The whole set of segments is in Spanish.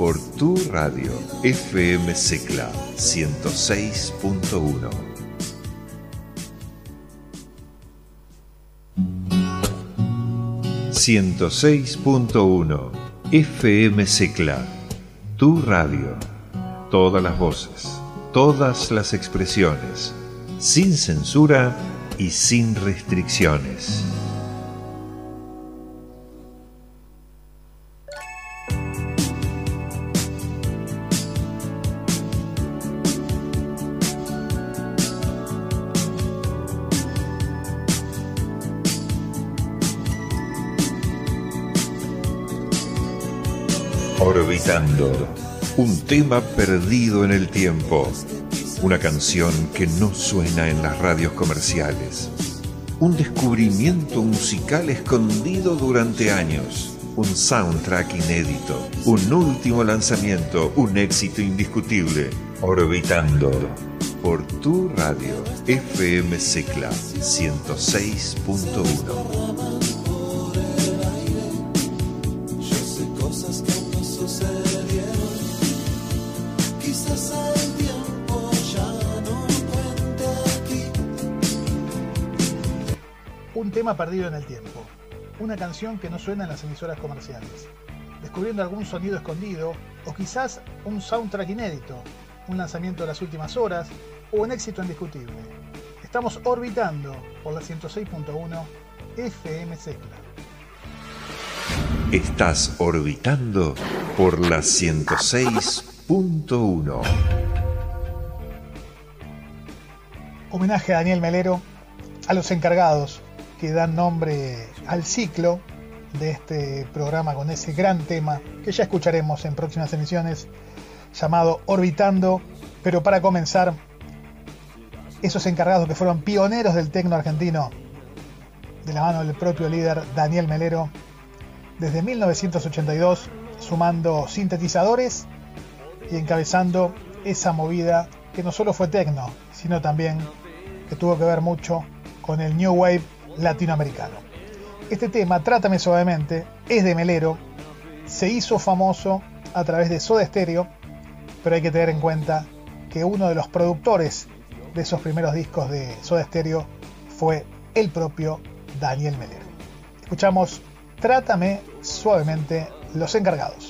por tu radio FM Secla 106.1. ...106.1... FM Secla... Tu radio... ...todas las voces... ...todas las expresiones... ...sin censura... ...y sin restricciones... Un tema perdido en el tiempo. Una canción que no suena en las radios comerciales. Un descubrimiento musical escondido durante años. Un soundtrack inédito. Un último lanzamiento. Un éxito indiscutible. Orbitando. Por tu radio. FM Secla 106.1. tema perdido en el tiempo, una canción que no suena en las emisoras comerciales, descubriendo algún sonido escondido o quizás un soundtrack inédito, un lanzamiento de las últimas horas o un éxito indiscutible. Estamos orbitando por la 106.1 FM Secla. Estás orbitando por la 106.1. Homenaje a Daniel Melero, a los encargados que dan nombre al ciclo de este programa con ese gran tema que ya escucharemos en próximas emisiones llamado Orbitando. Pero para comenzar, esos encargados que fueron pioneros del tecno argentino, de la mano del propio líder Daniel Melero, desde 1982, sumando sintetizadores y encabezando esa movida que no solo fue tecno, sino también que tuvo que ver mucho con el New Wave latinoamericano. Este tema, Trátame Suavemente, es de Melero, se hizo famoso a través de Soda Stereo, pero hay que tener en cuenta que uno de los productores de esos primeros discos de Soda Stereo fue el propio Daniel Melero. Escuchamos Trátame Suavemente, Los Encargados.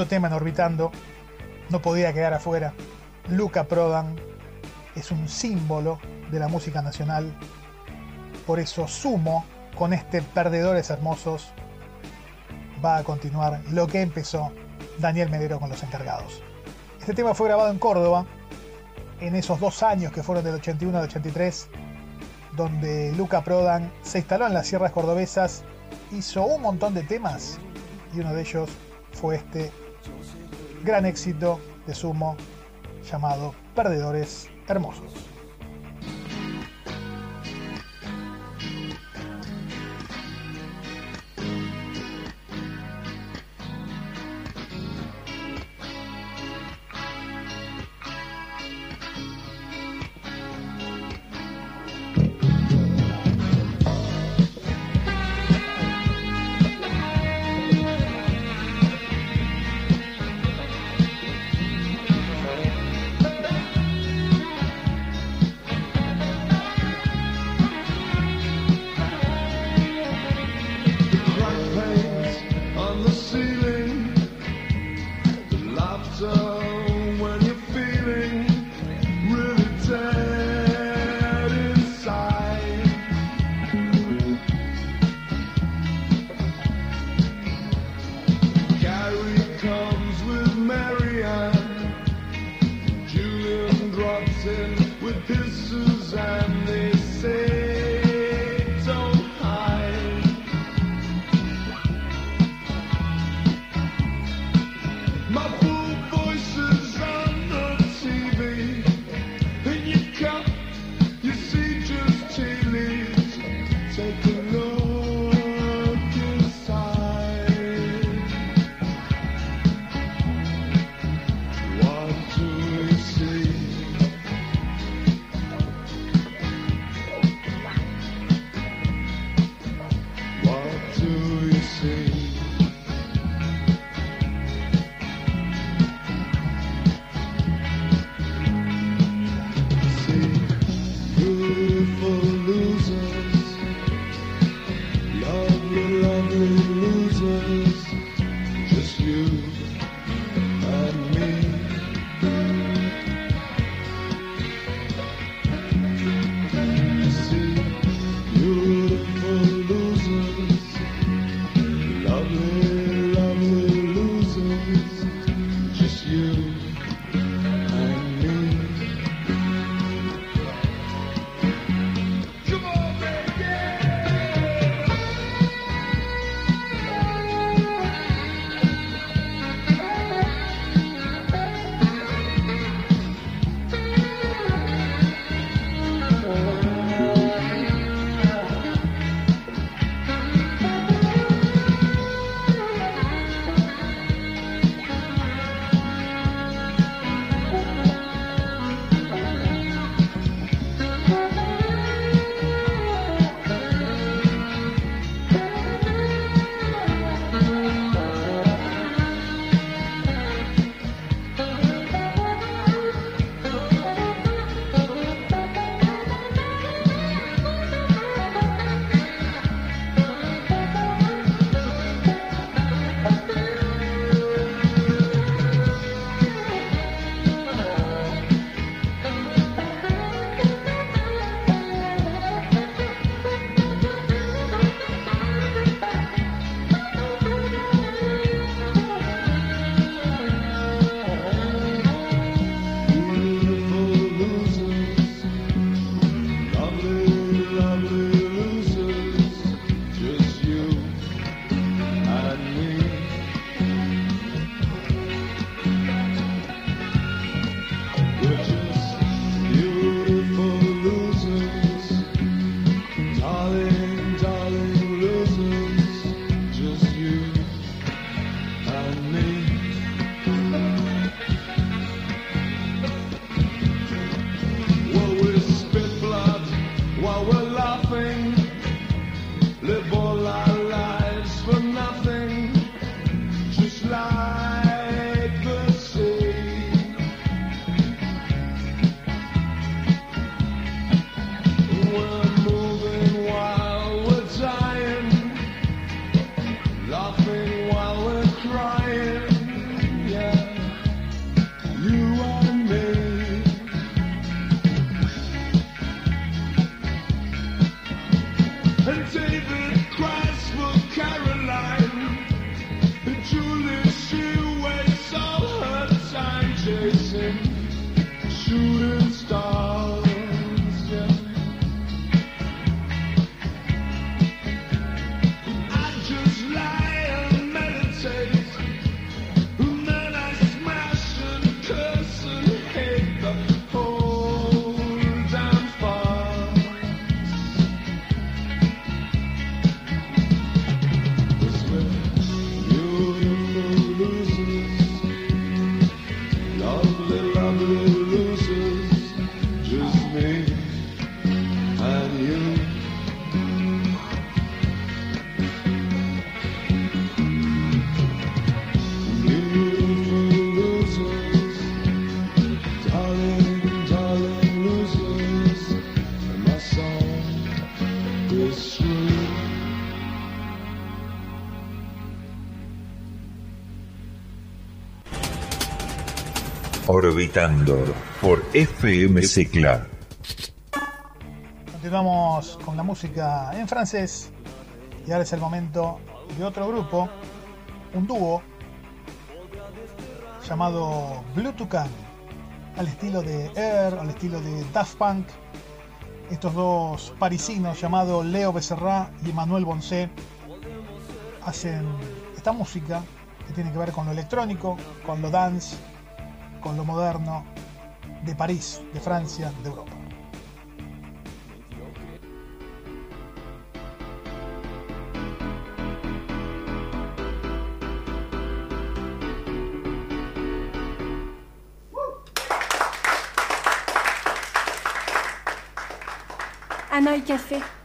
Segundo tema en Orbitando, no podía quedar afuera. Luca Prodan es un símbolo de la música nacional. Por eso sumo con este Perdedores Hermosos. Va a continuar lo que empezó Daniel Medero con los encargados. Este tema fue grabado en Córdoba, en esos dos años que fueron del 81 al 83, donde Luca Prodan se instaló en las sierras cordobesas, hizo un montón de temas y uno de ellos fue este gran éxito de Sumo llamado Perdedores Hermosos. Por FM Secla. Continuamos con la música en francés y ahora es el momento de otro grupo, un dúo llamado Blue al estilo de Air, al estilo de Daft Punk. Estos dos parisinos llamados Leo Becerra y Emmanuel Boncé hacen esta música que tiene que ver con lo electrónico, con lo dance, con lo moderno de París, de Francia, de Europa. Café.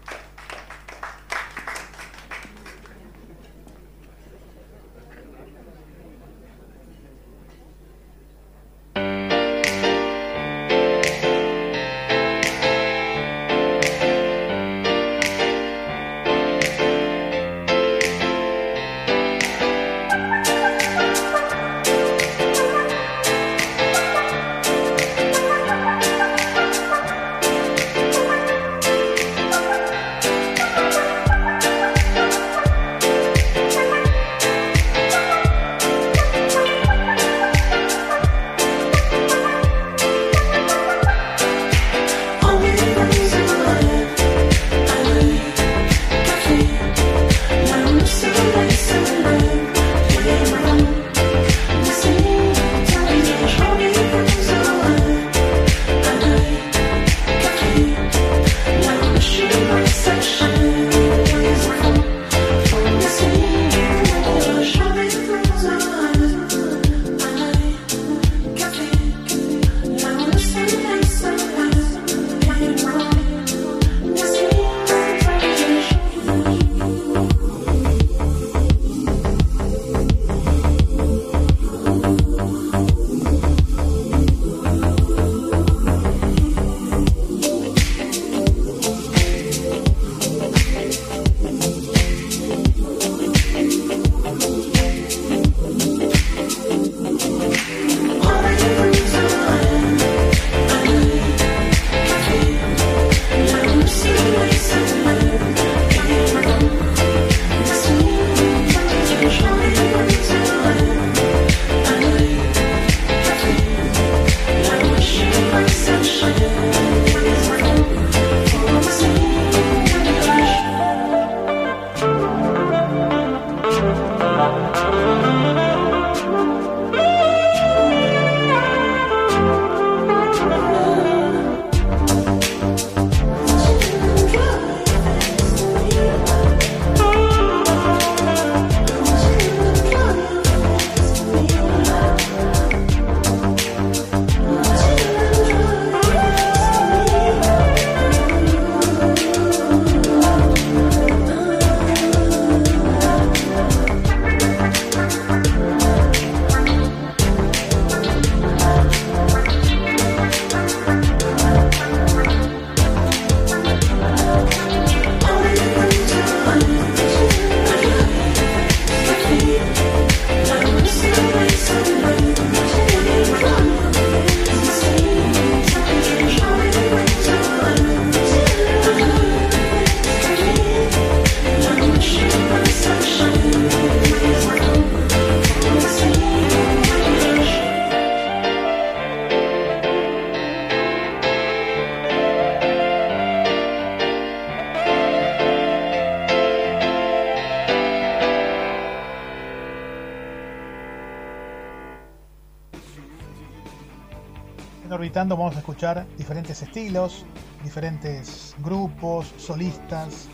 Vamos a escuchar diferentes estilos, diferentes grupos, solistas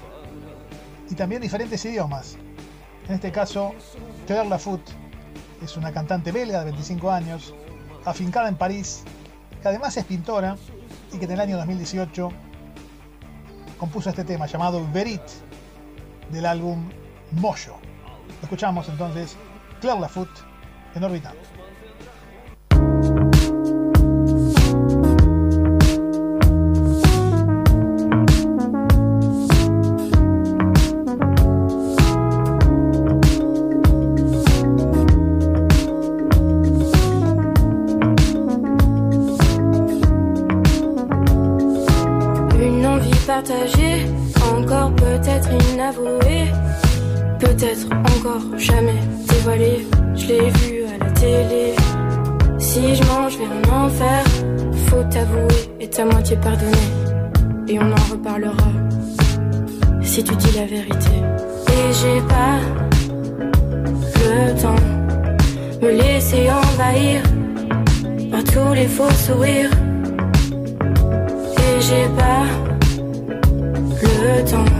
y también diferentes idiomas. En este caso, Claire Lafoot es una cantante belga de 25 años, afincada en París, que además es pintora y que en el año 2018 compuso este tema llamado Verit del álbum Moyo. Escuchamos entonces Claire Lafoot en Orbitando. Pardonner. Et on en reparlera si tu dis la vérité. Et j'ai pas le temps me laisser envahir par tous les faux sourires. Et j'ai pas le temps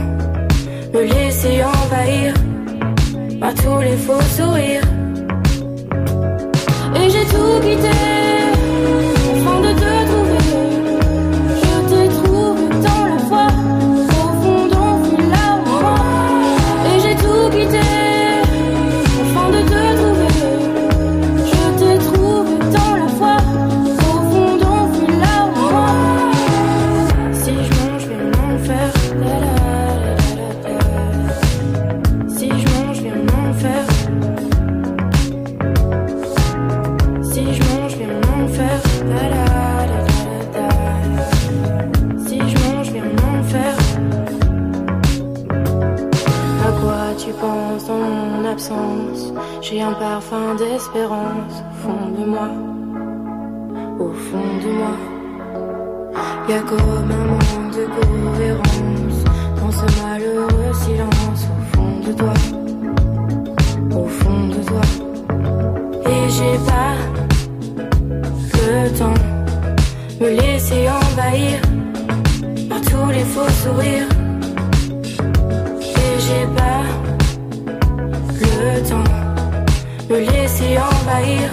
me laisser envahir par tous les faux sourires. Et j'ai tout quitté un parfum d'espérance au fond de moi. Au fond de moi. Y a comme un manque de cohérence dans ce malheureux silence au fond de toi. Au fond de toi. Et j'ai pas le temps me laisser envahir par tous les faux sourires. Et j'ai pas le temps me laisser envahir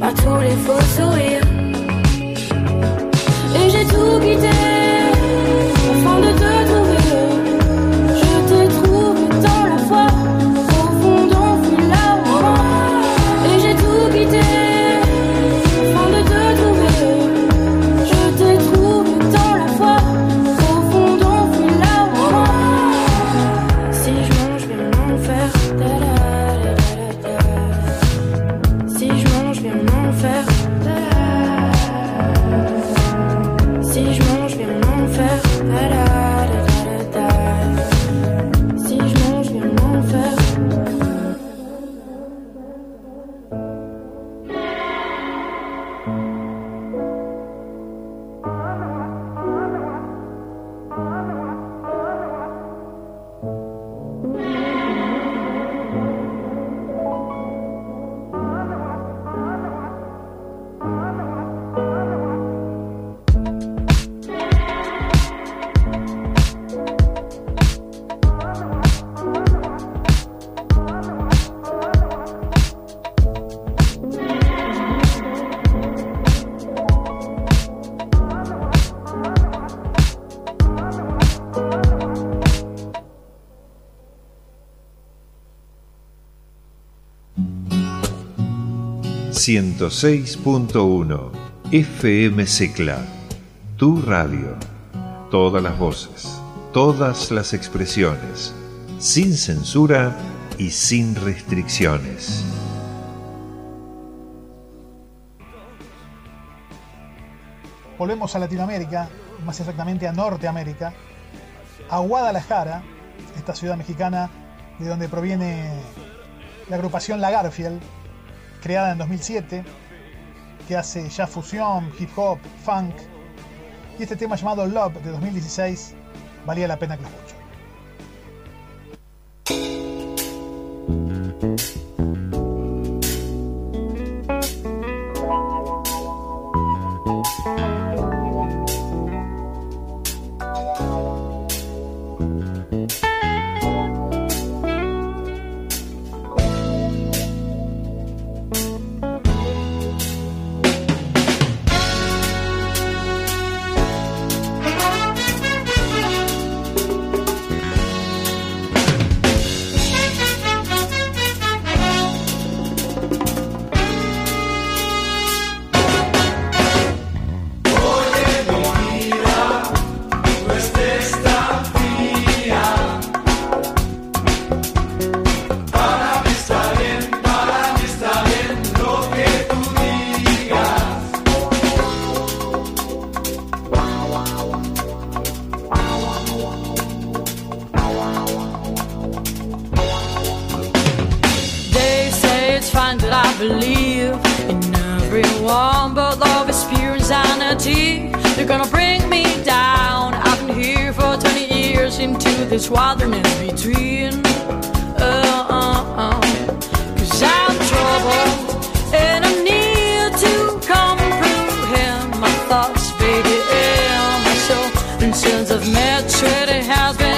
par tous les faux sourires. Et j'ai tout quitté afin de te ...106.1... FM Secla... Tu radio. Todas las voces. Todas las expresiones. Sin censura y sin restricciones. Volvemos a Latinoamérica, más exactamente a Norteamérica, a Guadalajara, esta ciudad mexicana de donde proviene la agrupación La Garfield, creada en 2007, que hace ya fusión, hip hop, funk, y este tema llamado Love de 2016 valía la pena que lo escuchen. of Mercedes has been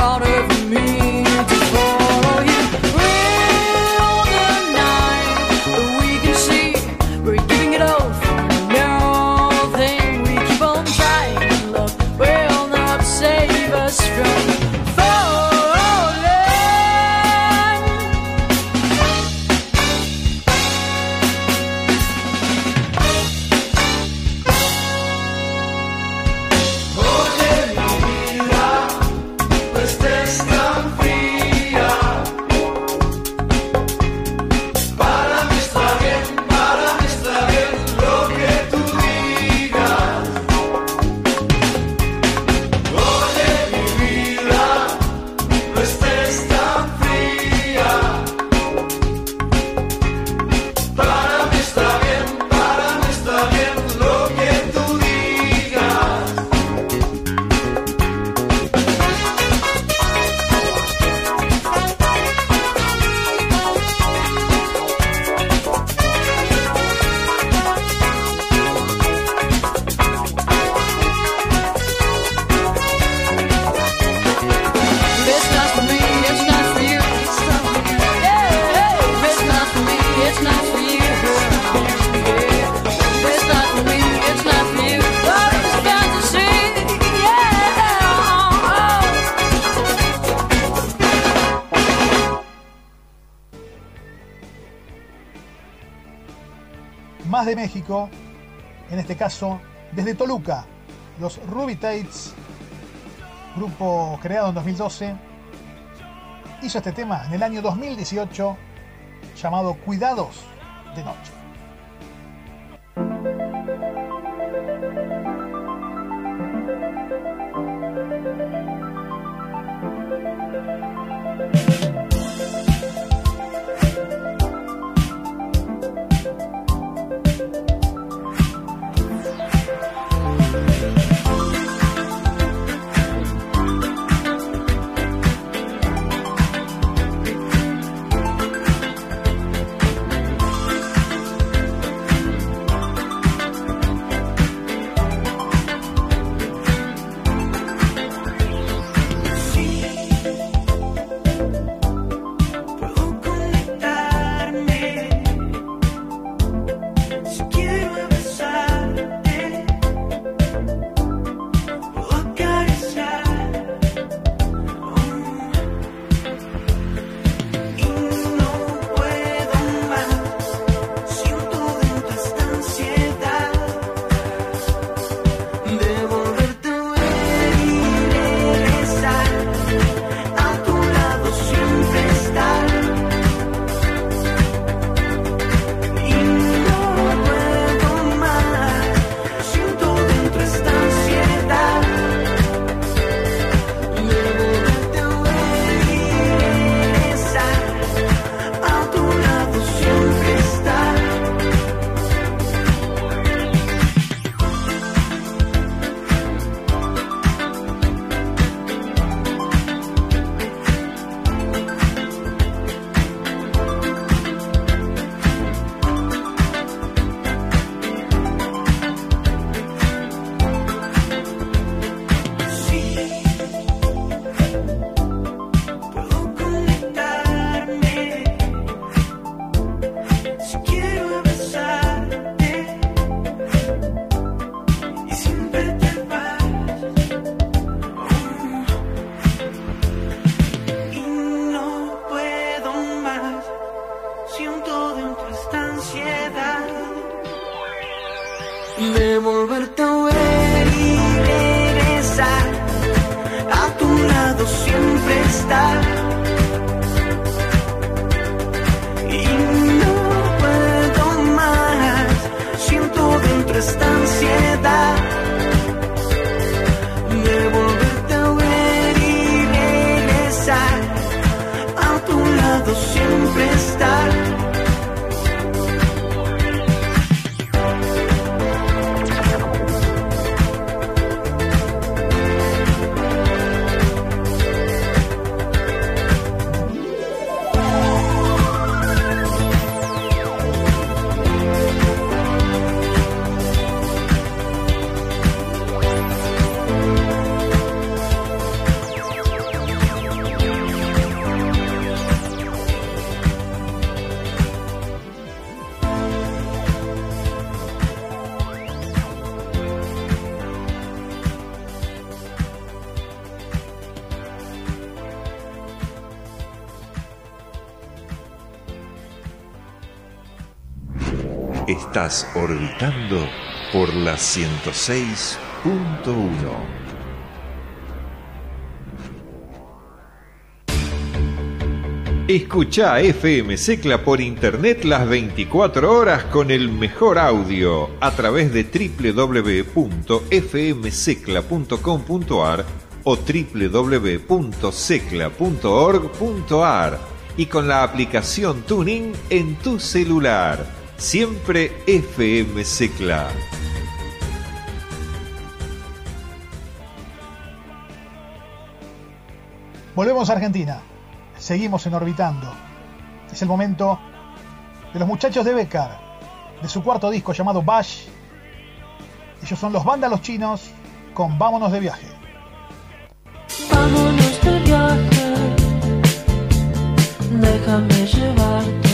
daughter México, en este caso desde Toluca, los Ruby Tates, grupo creado en 2012, hizo este tema en el año 2018 llamado Cuidados. Estás orbitando por la 106.1. Escucha FM Secla por internet las 24 horas con el mejor audio a través de www.fmsecla.com.ar o www.secla.org.ar y con la aplicación Tuning en tu celular. Siempre FM Secla. Volvemos a Argentina. Seguimos en Orbitando. Es el momento de los muchachos de Becar, de su cuarto disco llamado Bash. Ellos son los vándalos chinos con Vámonos de viaje. Vámonos de viaje. Déjame llevarte.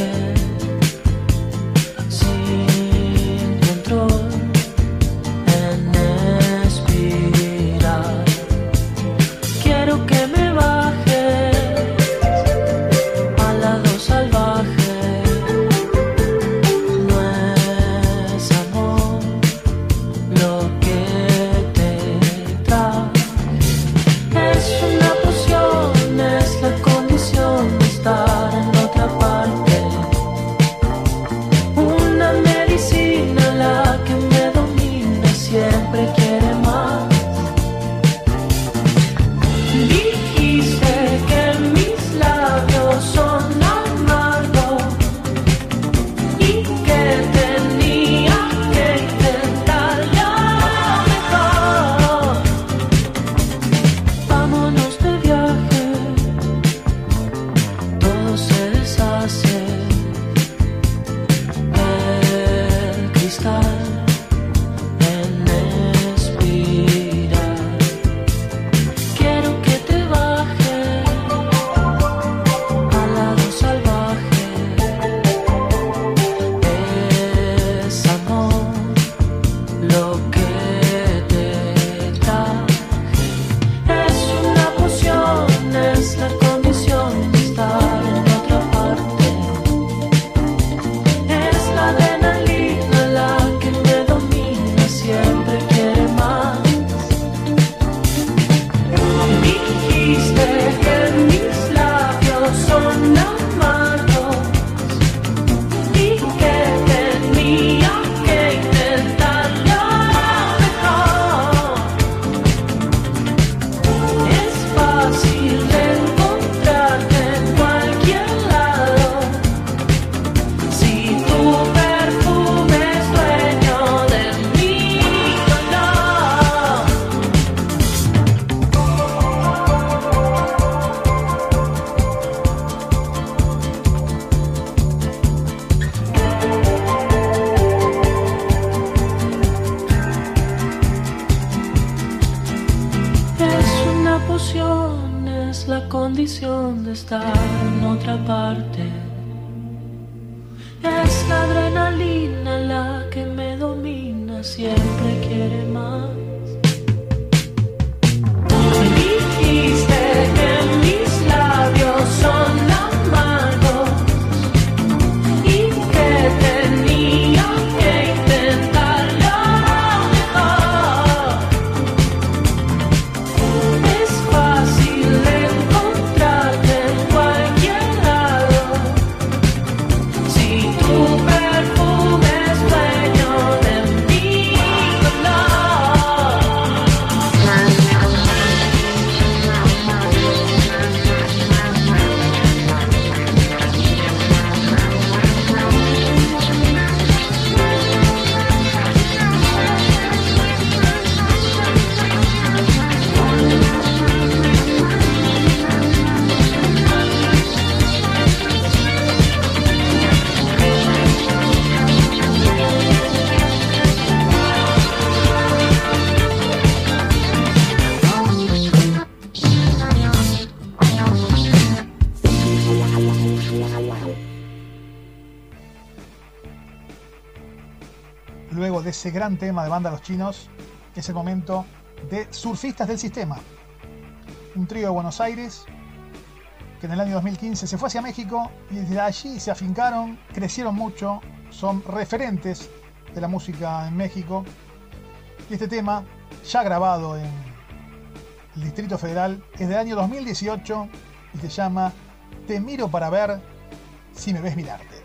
Ese gran tema de banda Los Chinos, es el momento de Surfistas del Sistema. Un trío de Buenos Aires que en el año 2015 se fue hacia México y desde allí se afincaron, crecieron mucho, son referentes de la música en México. Y este tema, ya grabado en el Distrito Federal, es del año 2018 y se llama Te miro para ver si me ves mirarte.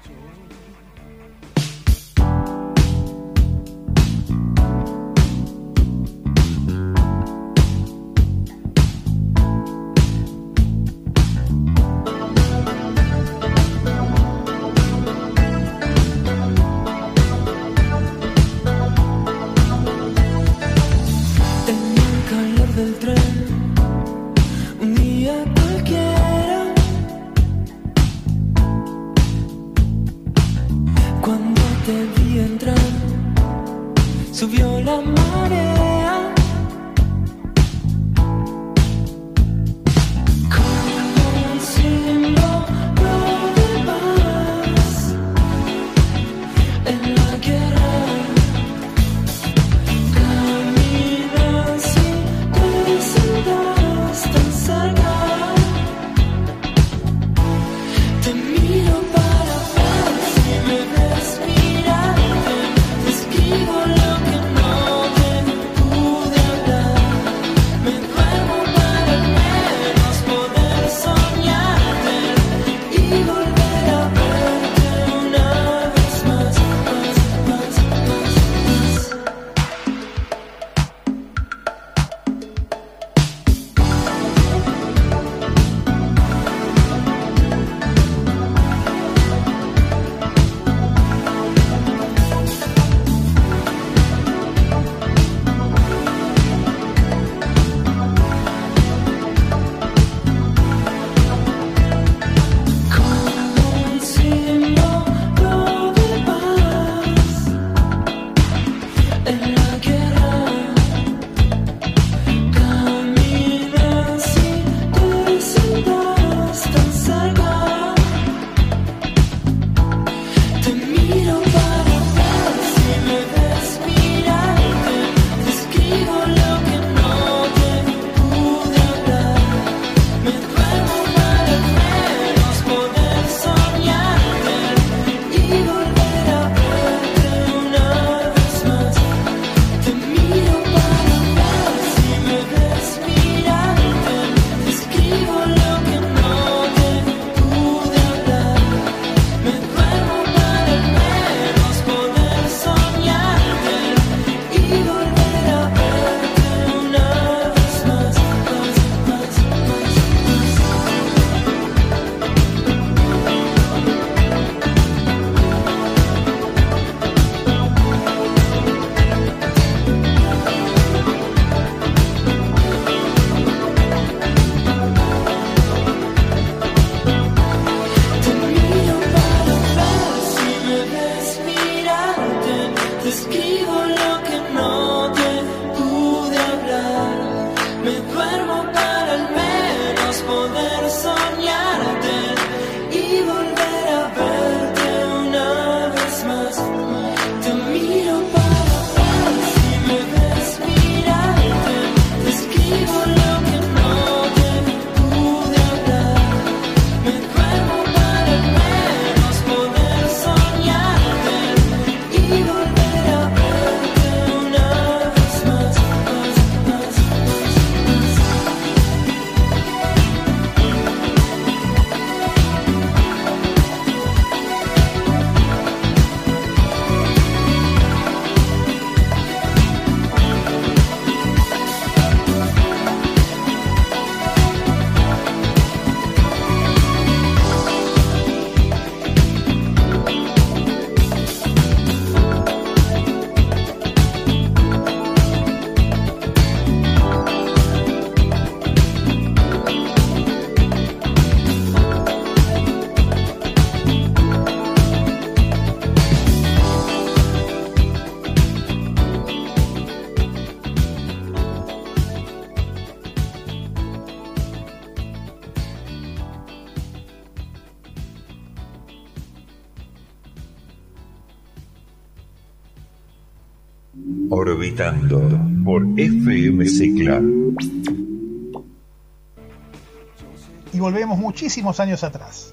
Muchísimos años atrás.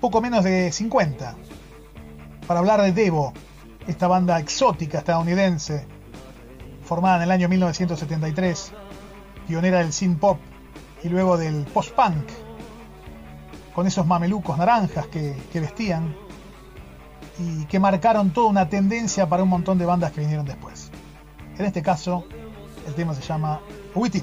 Poco menos de 50. Para hablar de Devo, esta banda exótica estadounidense, formada en el año 1973, pionera del synth pop y luego del post-punk, con esos mamelucos naranjas que, que vestían y que marcaron toda una tendencia para un montón de bandas que vinieron después. En este caso, el tema se llama With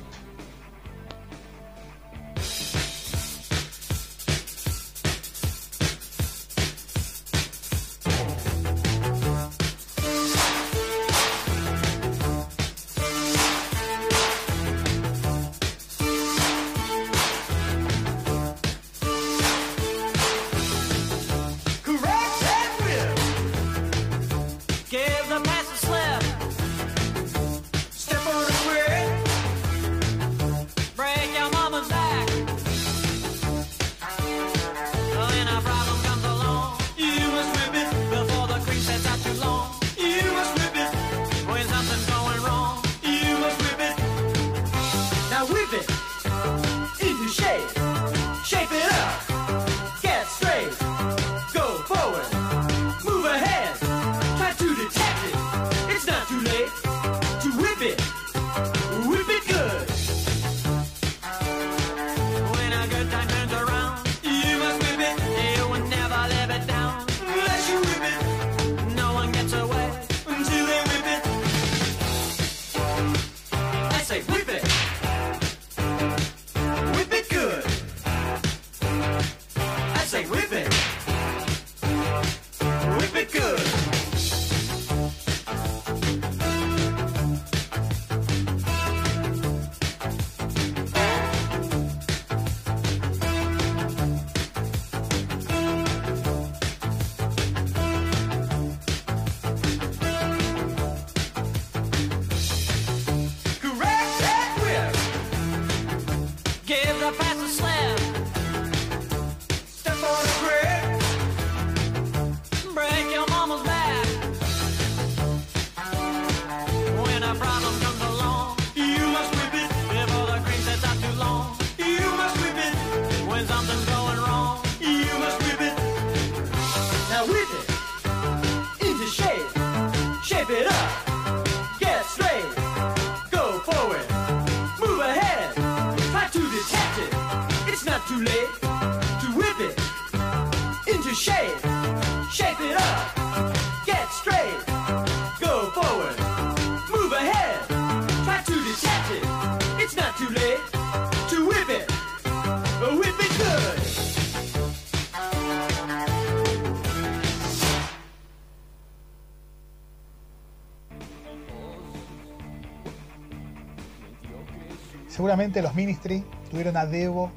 Los Ministry tuvieron a Devo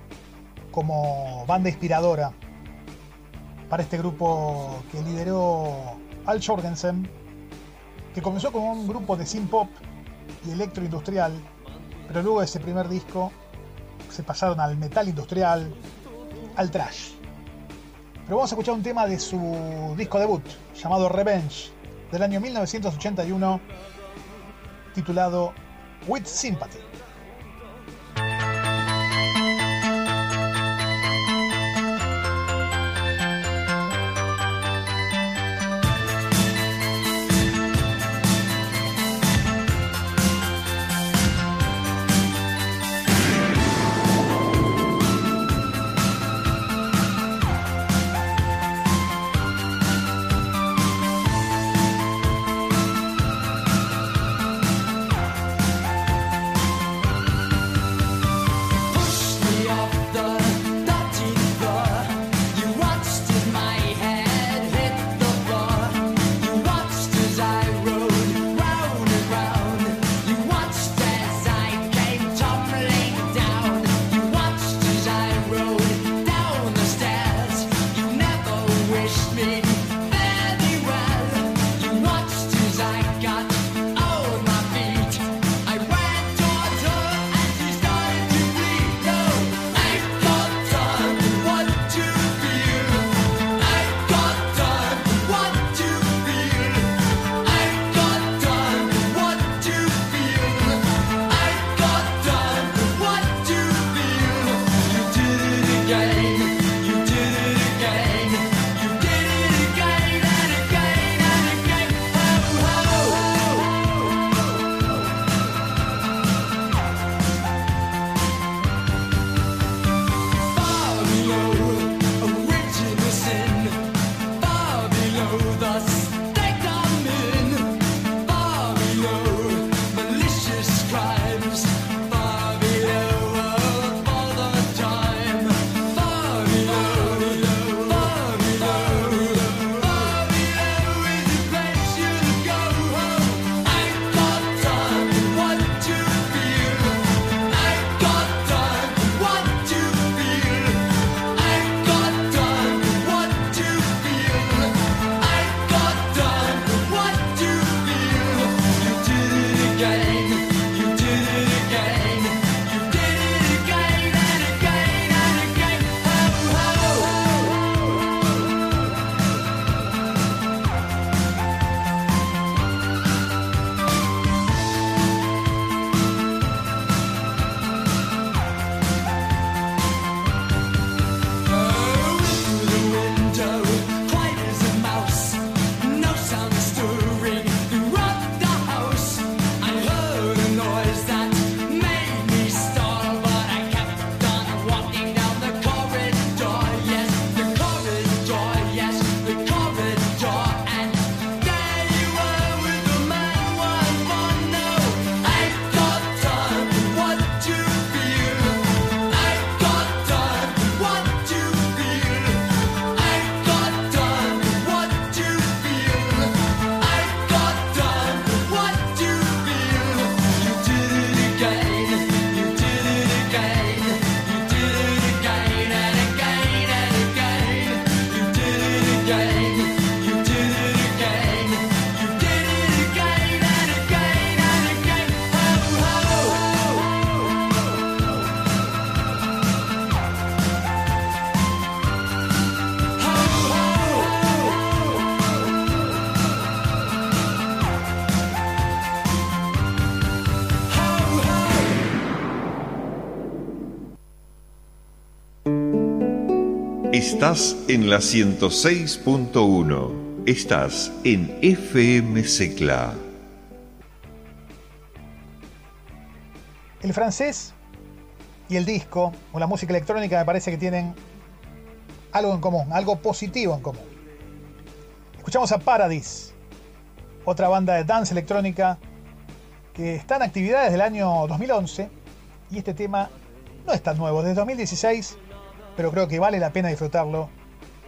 como banda inspiradora para este grupo que lideró Al Jorgensen, que comenzó como un grupo de synth pop y electroindustrial, pero luego de ese primer disco se pasaron al metal industrial, al trash. Pero vamos a escuchar un tema de su disco debut, llamado Revenge, del año 1981, titulado With Sympathy. en la 106.1. Estás en FM Secla. El francés y el disco o la música electrónica me parece que tienen algo en común, algo positivo en común. Escuchamos a Paradis, otra banda de dance electrónica que está en actividad desde el año 2011 y este tema no es tan nuevo, desde 2016, pero creo que vale la pena disfrutarlo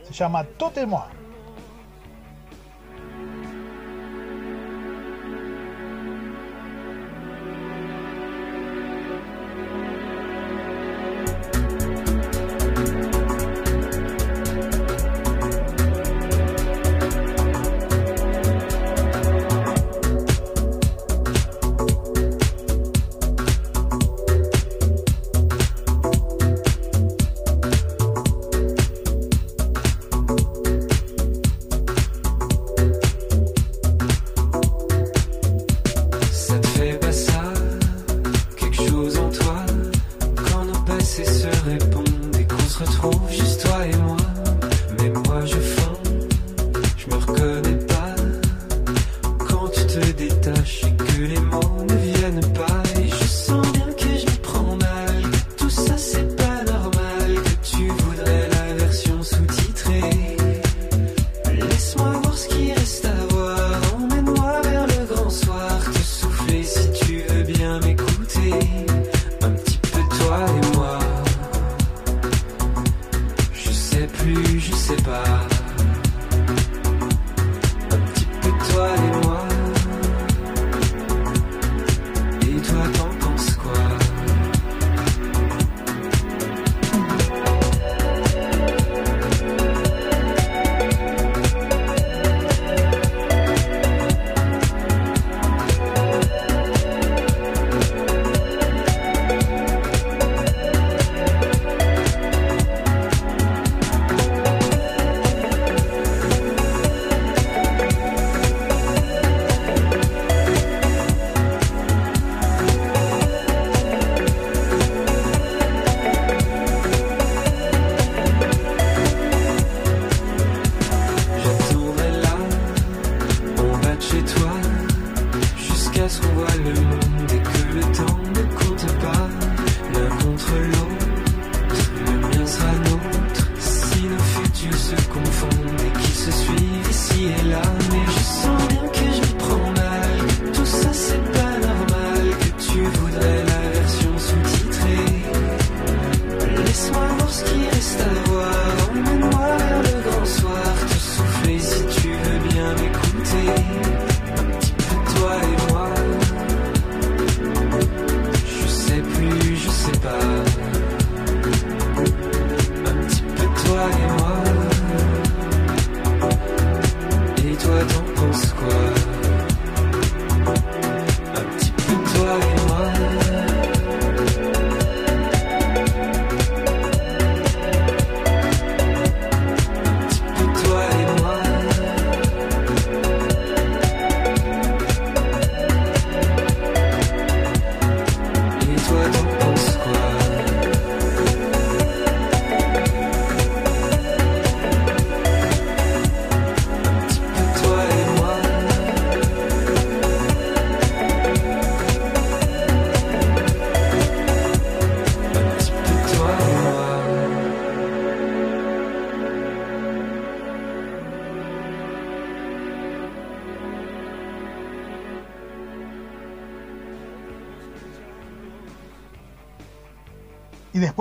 se chama Totemon.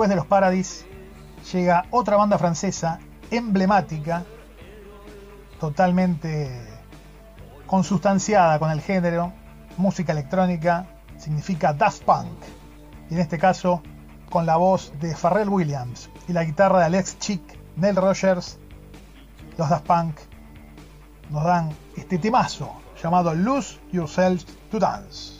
Después de los Paradis llega otra banda francesa emblemática, totalmente consustanciada con el género, música electrónica, significa Daft Punk. Y en este caso con la voz de Pharrell Williams y la guitarra de Alex Chick, Nell Rogers, los Daft Punk nos dan este temazo llamado Lose Yourself to Dance.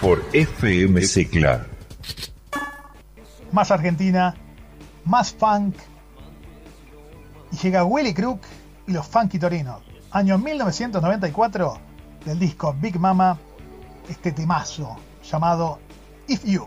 Por FM. Más Argentina, más funk. Y llega Willy Crook y los Funky Torinos. Año 1994 del disco Big Mama, este temazo llamado If You.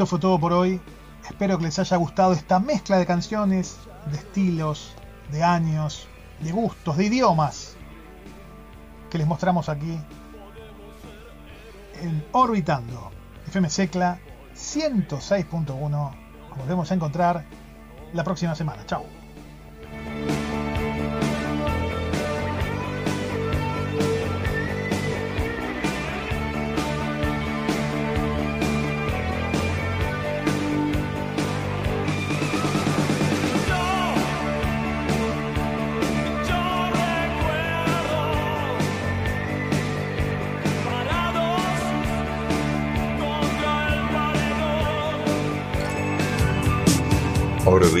Esto fue todo por hoy. Espero que les haya gustado esta mezcla de canciones, de estilos, de años, de gustos, de idiomas que les mostramos aquí en Orbitando FM Secla 106.1. Nos volvemos a encontrar la próxima semana. Chao.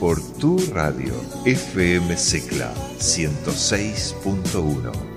Por tu radio. FM Secla 106.1.